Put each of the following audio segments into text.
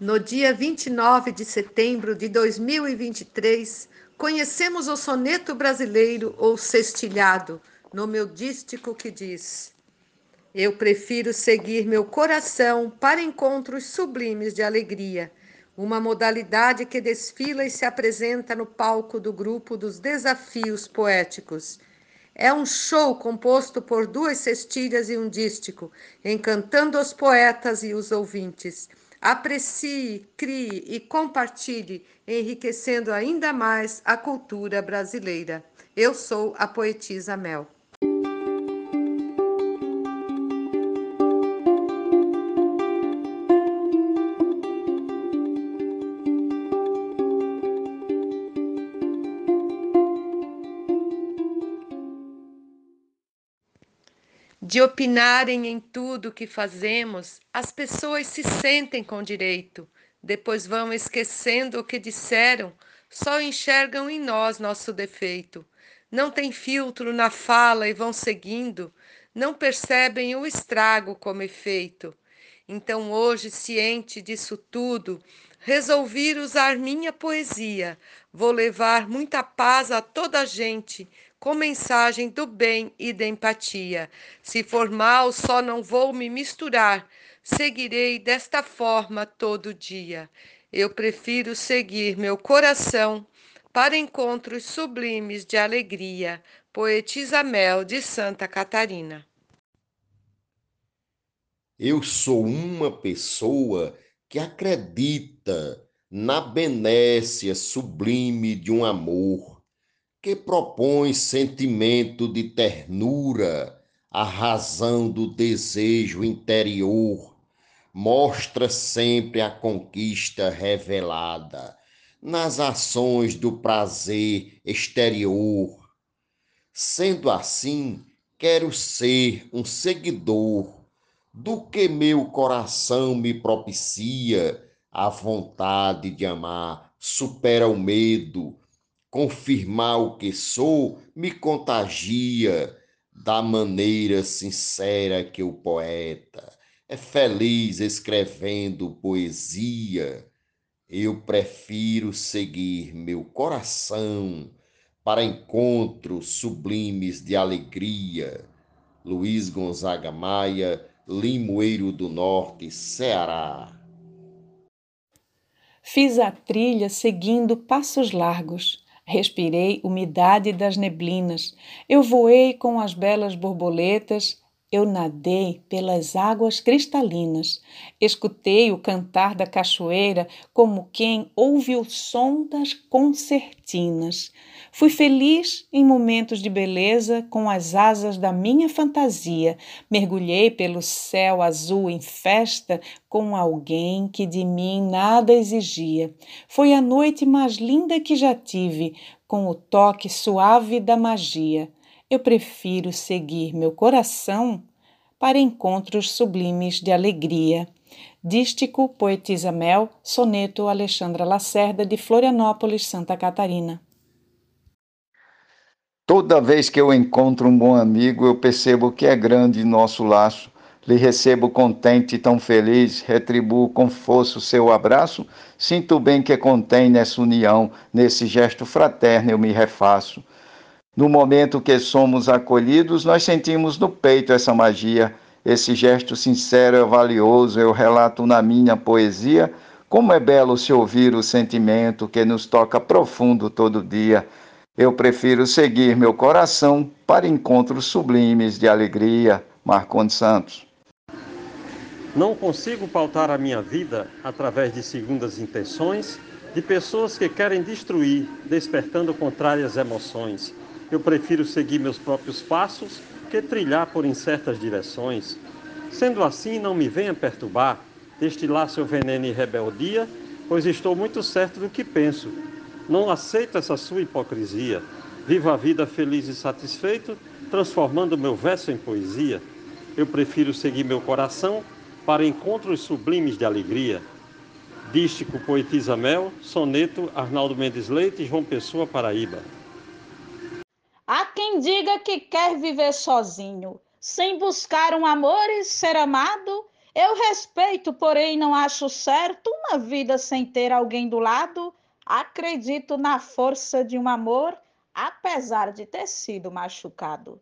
No dia 29 de setembro de 2023, conhecemos o soneto brasileiro ou sextilhado, no meu dístico que diz: Eu prefiro seguir meu coração para encontros sublimes de alegria, uma modalidade que desfila e se apresenta no palco do grupo dos desafios poéticos. É um show composto por duas cestilhas e um dístico, encantando os poetas e os ouvintes Aprecie, crie e compartilhe, enriquecendo ainda mais a cultura brasileira. Eu sou a poetisa Mel. De opinarem em tudo que fazemos, as pessoas se sentem com direito, depois vão esquecendo o que disseram, só enxergam em nós nosso defeito. Não tem filtro na fala e vão seguindo, não percebem o estrago como efeito. Então, hoje, ciente disso tudo, resolvi usar minha poesia. Vou levar muita paz a toda a gente, com mensagem do bem e da empatia. Se for mal, só não vou me misturar, seguirei desta forma todo dia. Eu prefiro seguir meu coração para encontros sublimes de alegria. Poetisa Mel de Santa Catarina. Eu sou uma pessoa que acredita na benécia sublime de um amor que propõe sentimento de ternura, a razão do desejo interior, mostra sempre a conquista revelada nas ações do prazer exterior. Sendo assim, quero ser um seguidor do que meu coração me propicia, a vontade de amar supera o medo confirmar o que sou me contagia da maneira sincera que o poeta é feliz escrevendo poesia. Eu prefiro seguir meu coração para encontros sublimes de alegria. Luiz Gonzaga Maia, Limoeiro do Norte, Ceará. Fiz a trilha seguindo passos largos Respirei umidade das neblinas. Eu voei com as belas borboletas. Eu nadei pelas águas cristalinas. Escutei o cantar da cachoeira como quem ouve o som das concertinas. Fui feliz em momentos de beleza com as asas da minha fantasia. Mergulhei pelo céu azul em festa com alguém que de mim nada exigia. Foi a noite mais linda que já tive, com o toque suave da magia. Eu prefiro seguir meu coração para encontros sublimes de alegria. Dístico, Poetisa Mel, Soneto Alexandra Lacerda, de Florianópolis, Santa Catarina. Toda vez que eu encontro um bom amigo, eu percebo que é grande nosso laço. Lhe recebo contente e tão feliz, retribuo com força o seu abraço. Sinto bem que contém nessa união, nesse gesto fraterno eu me refaço. No momento que somos acolhidos, nós sentimos no peito essa magia. Esse gesto sincero é valioso, eu relato na minha poesia. Como é belo se ouvir o sentimento que nos toca profundo todo dia. Eu prefiro seguir meu coração para encontros sublimes de alegria. Marcondes Santos. Não consigo pautar a minha vida através de segundas intenções de pessoas que querem destruir, despertando contrárias emoções. Eu prefiro seguir meus próprios passos que trilhar por incertas direções. Sendo assim, não me venha perturbar, destilar seu veneno e rebeldia, pois estou muito certo do que penso não aceito essa sua hipocrisia. Vivo a vida feliz e satisfeito, transformando meu verso em poesia. Eu prefiro seguir meu coração para encontros sublimes de alegria. Dístico Poetisa Mel, soneto Arnaldo Mendes Leite, João Pessoa, Paraíba. Quem diga que quer viver sozinho, sem buscar um amor e ser amado, Eu respeito, porém não acho certo uma vida sem ter alguém do lado. Acredito na força de um amor, apesar de ter sido machucado.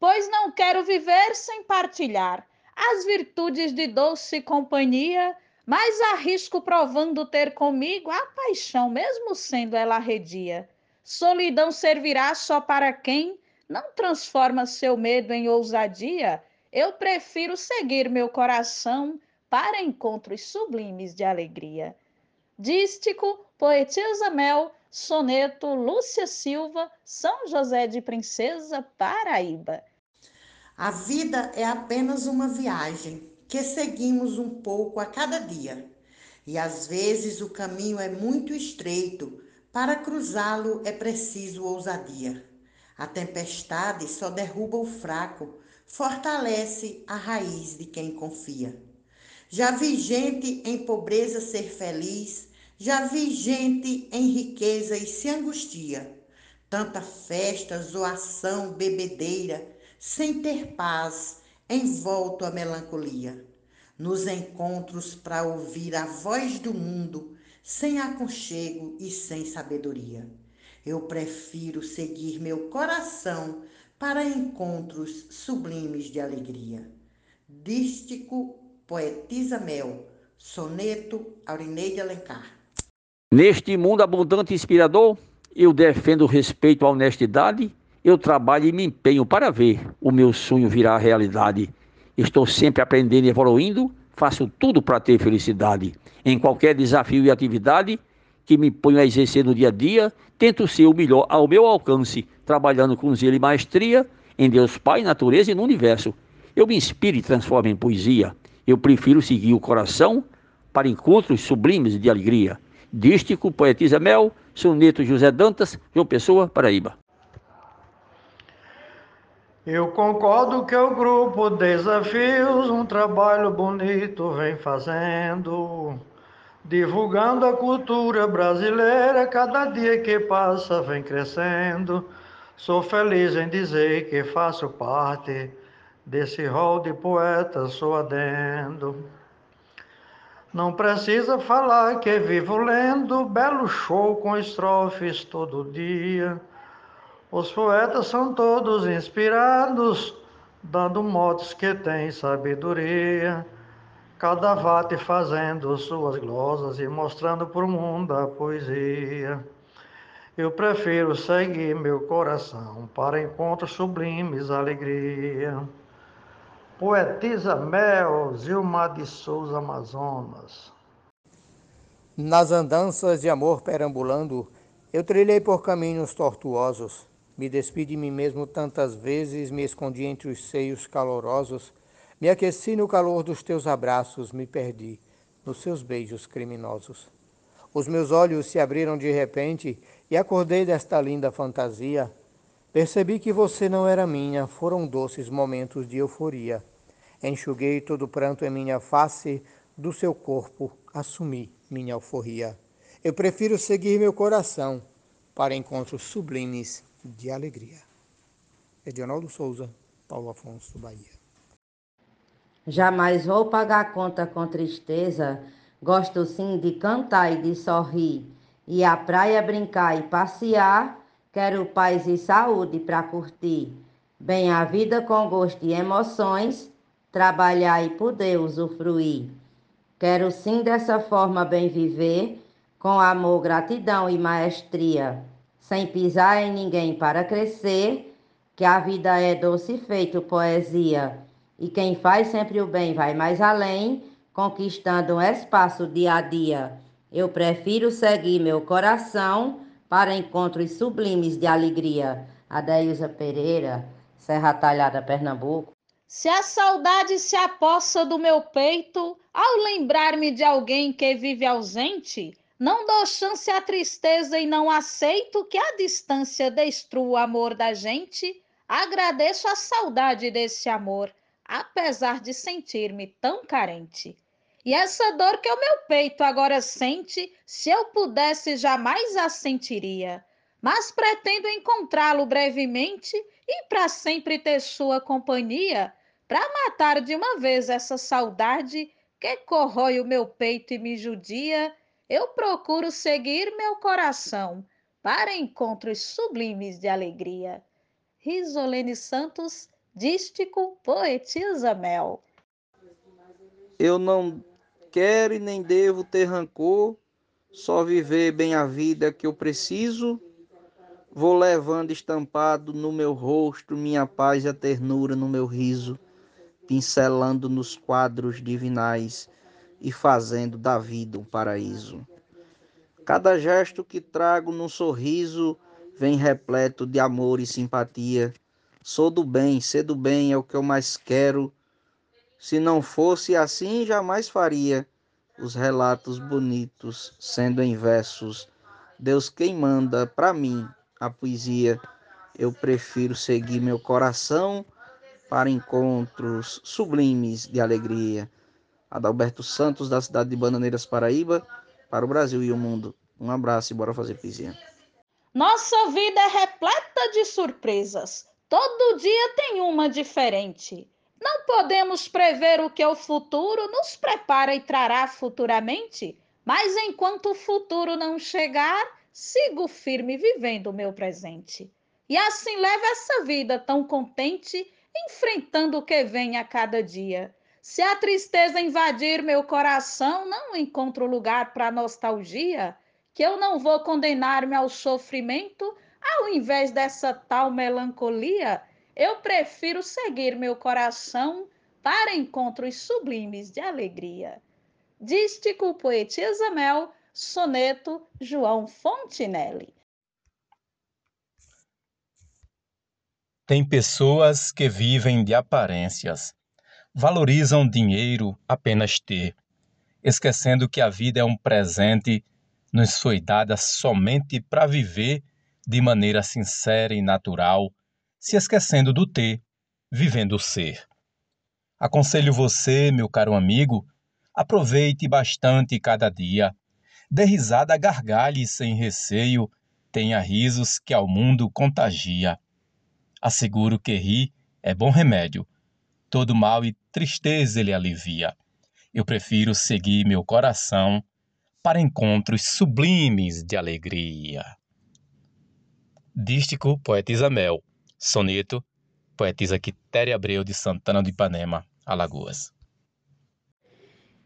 Pois não quero viver sem partilhar as virtudes de doce companhia, mas arrisco provando ter comigo a paixão, mesmo sendo ela arredia. Solidão servirá só para quem não transforma seu medo em ousadia eu prefiro seguir meu coração para encontros sublimes de alegria. Dístico, Poetisa Mel, Soneto, Lúcia Silva, São José de Princesa, Paraíba. A vida é apenas uma viagem que seguimos um pouco a cada dia. E às vezes o caminho é muito estreito, para cruzá-lo é preciso ousadia. A tempestade só derruba o fraco, fortalece a raiz de quem confia. Já vi gente em pobreza ser feliz, já vi gente em riqueza e se angustia. Tanta festa, zoação, bebedeira, sem ter paz, envolto a melancolia. Nos encontros para ouvir a voz do mundo, sem aconchego e sem sabedoria. Eu prefiro seguir meu coração para encontros sublimes de alegria. Dístico Poetisa Mel, Soneto Aurineide Alencar. Neste mundo abundante e inspirador, eu defendo o respeito à honestidade, eu trabalho e me empenho para ver o meu sonho virar realidade. Estou sempre aprendendo e evoluindo, faço tudo para ter felicidade. Em qualquer desafio e atividade que me ponho a exercer no dia a dia, tento ser o melhor ao meu alcance trabalhando com zelo e maestria em Deus Pai, natureza e no universo. Eu me inspiro e transformo em poesia. Eu prefiro seguir o coração para encontros sublimes de alegria. Dístico, Poetisa Mel, Soneto José Dantas, João Pessoa, Paraíba. Eu concordo que o grupo Desafios um trabalho bonito vem fazendo, divulgando a cultura brasileira, cada dia que passa vem crescendo. Sou feliz em dizer que faço parte desse rol de poetas, sou adendo. Não precisa falar que vivo lendo belo show com estrofes todo dia. Os poetas são todos inspirados, dando motos que têm sabedoria. Cada vate fazendo suas glosas e mostrando para o mundo a poesia. Eu prefiro seguir meu coração para encontros sublimes, alegria. Poetisa Mel, Zilma de Souza Amazonas. Nas andanças de amor perambulando, eu trilhei por caminhos tortuosos. Me despedi de mim mesmo tantas vezes, me escondi entre os seios calorosos. Me aqueci no calor dos teus abraços, me perdi nos seus beijos criminosos. Os meus olhos se abriram de repente e acordei desta linda fantasia. Percebi que você não era minha, foram doces momentos de euforia. Enxuguei todo pranto em minha face, do seu corpo assumi minha alforria. Eu prefiro seguir meu coração para encontros sublimes de alegria. Edionaldo Souza, Paulo Afonso, Bahia. Jamais vou pagar conta com tristeza. Gosto sim de cantar e de sorrir e à praia brincar e passear, quero paz e saúde para curtir. Bem a vida com gosto e emoções, trabalhar e poder usufruir. Quero sim dessa forma bem viver, com amor, gratidão e maestria, sem pisar em ninguém para crescer, que a vida é doce feito poesia, e quem faz sempre o bem vai mais além, conquistando um espaço dia a dia. Eu prefiro seguir meu coração para encontros sublimes de alegria. Adeilza Pereira, Serra Talhada, Pernambuco. Se a saudade se apossa do meu peito, ao lembrar-me de alguém que vive ausente, não dou chance à tristeza e não aceito que a distância destrua o amor da gente. Agradeço a saudade desse amor, apesar de sentir-me tão carente. E essa dor que o meu peito agora sente, se eu pudesse, jamais a sentiria. Mas pretendo encontrá-lo brevemente e para sempre ter sua companhia, para matar de uma vez essa saudade que corrói o meu peito e me judia, eu procuro seguir meu coração para encontros sublimes de alegria. Risolene Santos, dístico, poetisa mel. Eu não quero e nem devo ter rancor, só viver bem a vida que eu preciso. Vou levando estampado no meu rosto minha paz e a ternura no meu riso, pincelando nos quadros divinais e fazendo da vida um paraíso. Cada gesto que trago num sorriso vem repleto de amor e simpatia. Sou do bem, ser do bem é o que eu mais quero. Se não fosse assim, jamais faria os relatos bonitos, sendo em versos. Deus quem manda para mim a poesia. Eu prefiro seguir meu coração para encontros sublimes de alegria. Adalberto Santos, da cidade de Bananeiras, Paraíba, para o Brasil e o mundo. Um abraço e bora fazer poesia. Nossa vida é repleta de surpresas. Todo dia tem uma diferente. Não podemos prever o que o futuro nos prepara e trará futuramente, mas enquanto o futuro não chegar, sigo firme vivendo o meu presente. E assim leve essa vida tão contente, enfrentando o que vem a cada dia. Se a tristeza invadir meu coração, não encontro lugar para nostalgia que eu não vou condenar-me ao sofrimento, ao invés dessa tal melancolia, eu prefiro seguir meu coração para encontros sublimes de alegria. Dístico Poetisa Mel, soneto João Fontinelli. Tem pessoas que vivem de aparências, valorizam dinheiro apenas ter, esquecendo que a vida é um presente nos foi dada somente para viver de maneira sincera e natural, se esquecendo do ter, vivendo o ser. Aconselho você, meu caro amigo, aproveite bastante cada dia. Dê risada, gargalhe sem receio, tenha risos que ao mundo contagia. Asseguro que rir é bom remédio, todo mal e tristeza ele alivia. Eu prefiro seguir meu coração para encontros sublimes de alegria. Dístico Poetisa Mel. Soneto Poetisa Quitéria Abreu de Santana do Ipanema, Alagoas.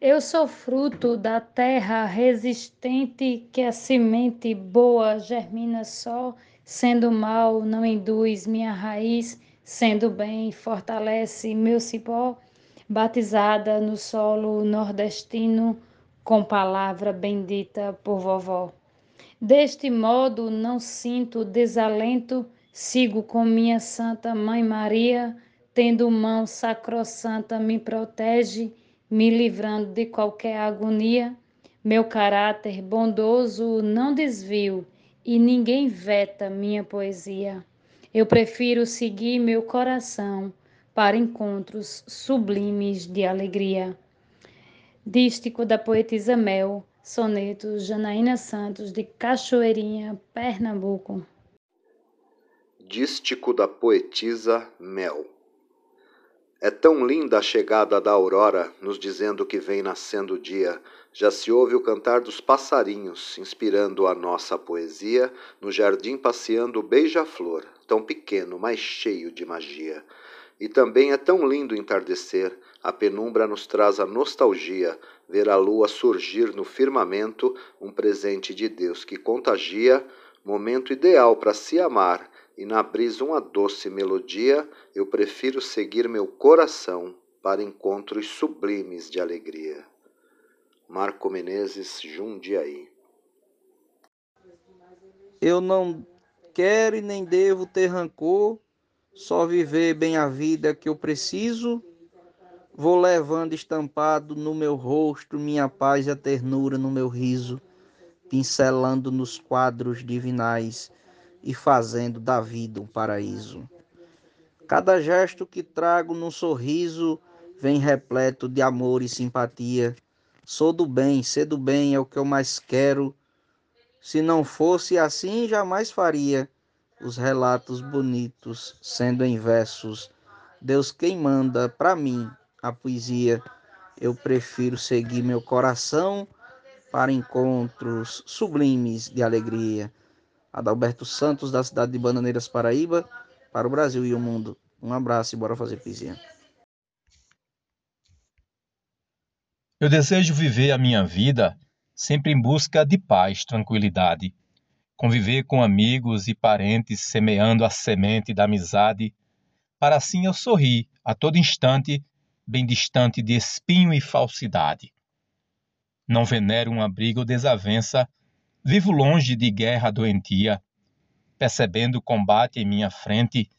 Eu sou fruto da terra resistente que a semente boa germina só, sendo mal não induz minha raiz, sendo bem fortalece meu cipó, batizada no solo nordestino com palavra bendita por vovó. Deste modo não sinto desalento, sigo com minha Santa Mãe Maria, tendo mão sacrossanta me protege, me livrando de qualquer agonia. Meu caráter bondoso não desvio e ninguém veta minha poesia. Eu prefiro seguir meu coração para encontros sublimes de alegria. Dístico da poetisa Mel, soneto Janaína Santos, de Cachoeirinha, Pernambuco. Dístico da poetisa Mel. É tão linda a chegada da aurora, nos dizendo que vem nascendo o dia. Já se ouve o cantar dos passarinhos, inspirando a nossa poesia, no jardim passeando o beija-flor, tão pequeno, mas cheio de magia. E também é tão lindo entardecer, a penumbra nos traz a nostalgia, ver a lua surgir no firmamento, um presente de Deus que contagia, momento ideal para se amar, e na brisa uma doce melodia, eu prefiro seguir meu coração para encontros sublimes de alegria. Marco Menezes, Jundiaí. Eu não quero e nem devo ter rancor, só viver bem a vida que eu preciso Vou levando estampado no meu rosto minha paz e a ternura no meu riso, pincelando nos quadros divinais e fazendo da vida um paraíso. Cada gesto que trago num sorriso vem repleto de amor e simpatia. Sou do bem, ser do bem é o que eu mais quero. Se não fosse assim, jamais faria os relatos bonitos, sendo em versos. Deus quem manda para mim a poesia. Eu prefiro seguir meu coração para encontros sublimes de alegria. Adalberto Santos, da cidade de Bananeiras, Paraíba, para o Brasil e o mundo. Um abraço e bora fazer pisinha. Eu desejo viver a minha vida sempre em busca de paz, tranquilidade. Conviver com amigos e parentes, semeando a semente da amizade, para assim eu sorrir a todo instante, bem distante de espinho e falsidade. Não venero uma briga ou desavença, vivo longe de guerra doentia. Percebendo o combate em minha frente,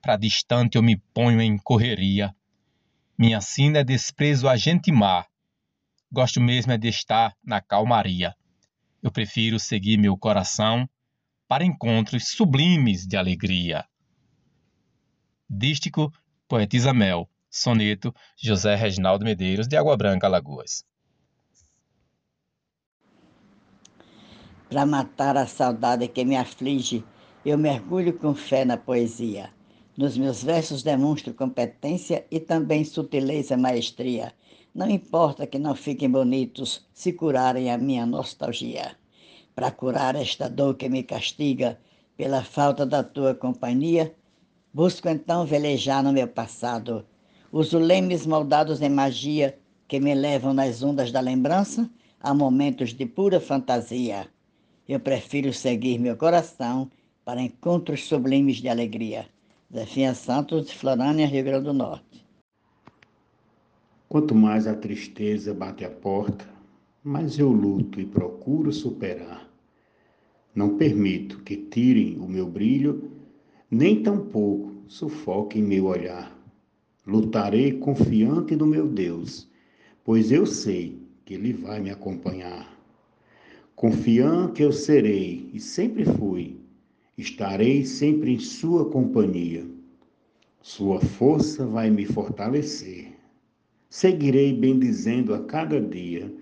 para distante eu me ponho em correria. Minha sina é desprezo a gente má. Gosto mesmo é de estar na calmaria. Eu prefiro seguir meu coração para encontros sublimes de alegria. Dístico, Poetisa Mel. Soneto, José Reginaldo Medeiros, de Água Branca, Alagoas. Para matar a saudade que me aflige, eu mergulho com fé na poesia. Nos meus versos demonstro competência e também sutileza e maestria. Não importa que não fiquem bonitos se curarem a minha nostalgia. Para curar esta dor que me castiga pela falta da tua companhia, busco então velejar no meu passado. Uso lemes moldados em magia que me levam nas ondas da lembrança a momentos de pura fantasia. Eu prefiro seguir meu coração para encontros sublimes de alegria. Zefinha Santos, de Florânia, Rio Grande do Norte. Quanto mais a tristeza bate a porta, mais eu luto e procuro superar. Não permito que tirem o meu brilho, nem tampouco sufoquem meu olhar. Lutarei confiante no meu Deus, pois eu sei que Ele vai me acompanhar. Confiante eu serei e sempre fui, estarei sempre em Sua companhia. Sua força vai me fortalecer. Seguirei bendizendo a cada dia.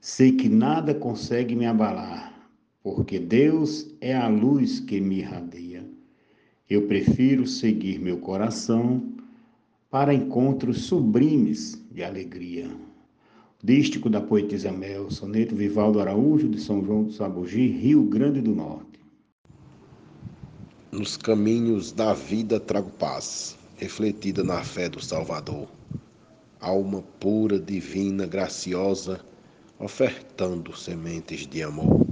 Sei que nada consegue me abalar, porque Deus é a luz que me irradia. Eu prefiro seguir meu coração para encontros sublimes de alegria. Dístico da poetisa Mel, soneto Vivaldo Araújo, de São João do Sabugi, Rio Grande do Norte. Nos caminhos da vida trago paz, refletida na fé do Salvador. Alma pura, divina, graciosa, ofertando sementes de amor.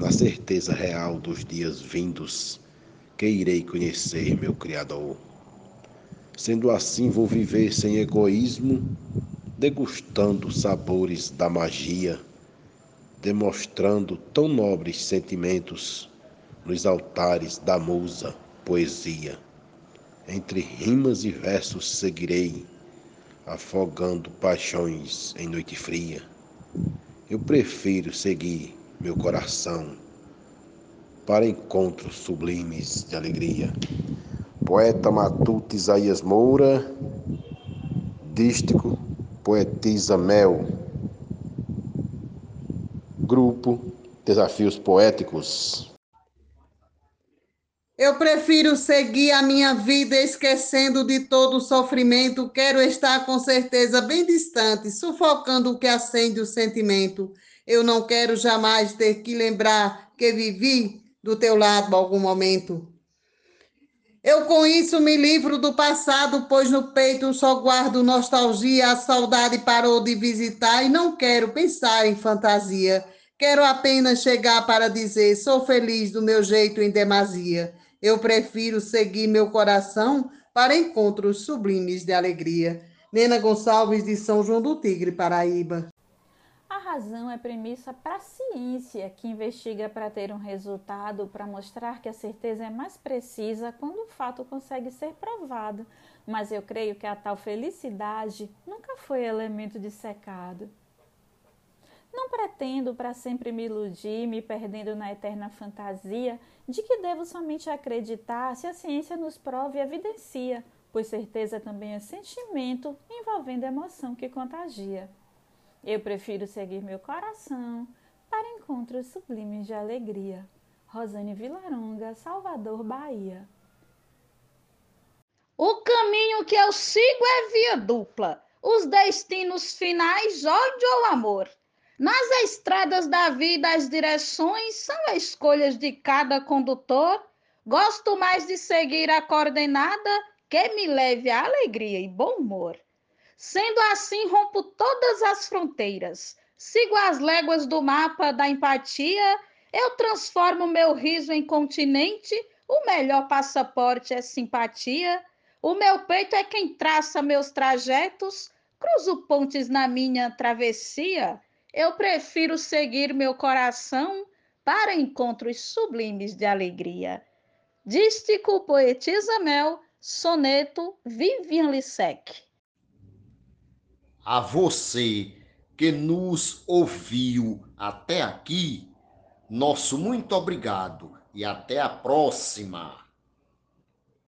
Na certeza real dos dias vindos, que irei conhecer meu Criador. Sendo assim, vou viver sem egoísmo, degustando sabores da magia, demonstrando tão nobres sentimentos nos altares da musa, poesia. Entre rimas e versos seguirei, afogando paixões em noite fria. Eu prefiro seguir meu coração para encontros sublimes de alegria. Poeta matuto Isaías Moura, dístico Poetisa Mel. Grupo Desafios Poéticos. Eu prefiro seguir a minha vida esquecendo de todo o sofrimento. Quero estar com certeza bem distante, sufocando o que acende o sentimento. Eu não quero jamais ter que lembrar que vivi do teu lado algum momento. Eu com isso me livro do passado, pois no peito só guardo nostalgia, a saudade parou de visitar e não quero pensar em fantasia. Quero apenas chegar para dizer: sou feliz do meu jeito em demasia. Eu prefiro seguir meu coração para encontros sublimes de alegria. Nena Gonçalves de São João do Tigre, Paraíba. Razão é premissa para a ciência, que investiga para ter um resultado, para mostrar que a certeza é mais precisa quando o fato consegue ser provado. Mas eu creio que a tal felicidade nunca foi elemento dissecado. Não pretendo para sempre me iludir, me perdendo na eterna fantasia de que devo somente acreditar se a ciência nos prova e evidencia, pois certeza também é sentimento envolvendo emoção que contagia. Eu prefiro seguir meu coração para encontros sublimes de alegria. Rosane Vilaronga, Salvador, Bahia. O caminho que eu sigo é via dupla. os destinos finais, ódio ou amor. Nas estradas da vida, as direções são escolhas de cada condutor. Gosto mais de seguir a coordenada que me leve a alegria e bom humor. Sendo assim, rompo todas as fronteiras, sigo as léguas do mapa da empatia, eu transformo meu riso em continente, o melhor passaporte é simpatia. O meu peito é quem traça meus trajetos, cruzo pontes na minha travessia. Eu prefiro seguir meu coração para encontros sublimes de alegria. Dístico Poetisa Mel, soneto Vivian Lissec. A você que nos ouviu até aqui, nosso muito obrigado e até a próxima.